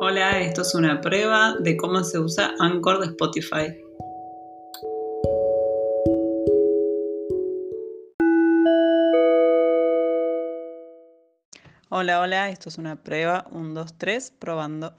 Hola, esto es una prueba de cómo se usa Anchor de Spotify. Hola, hola, esto es una prueba. 1, 2, 3, probando.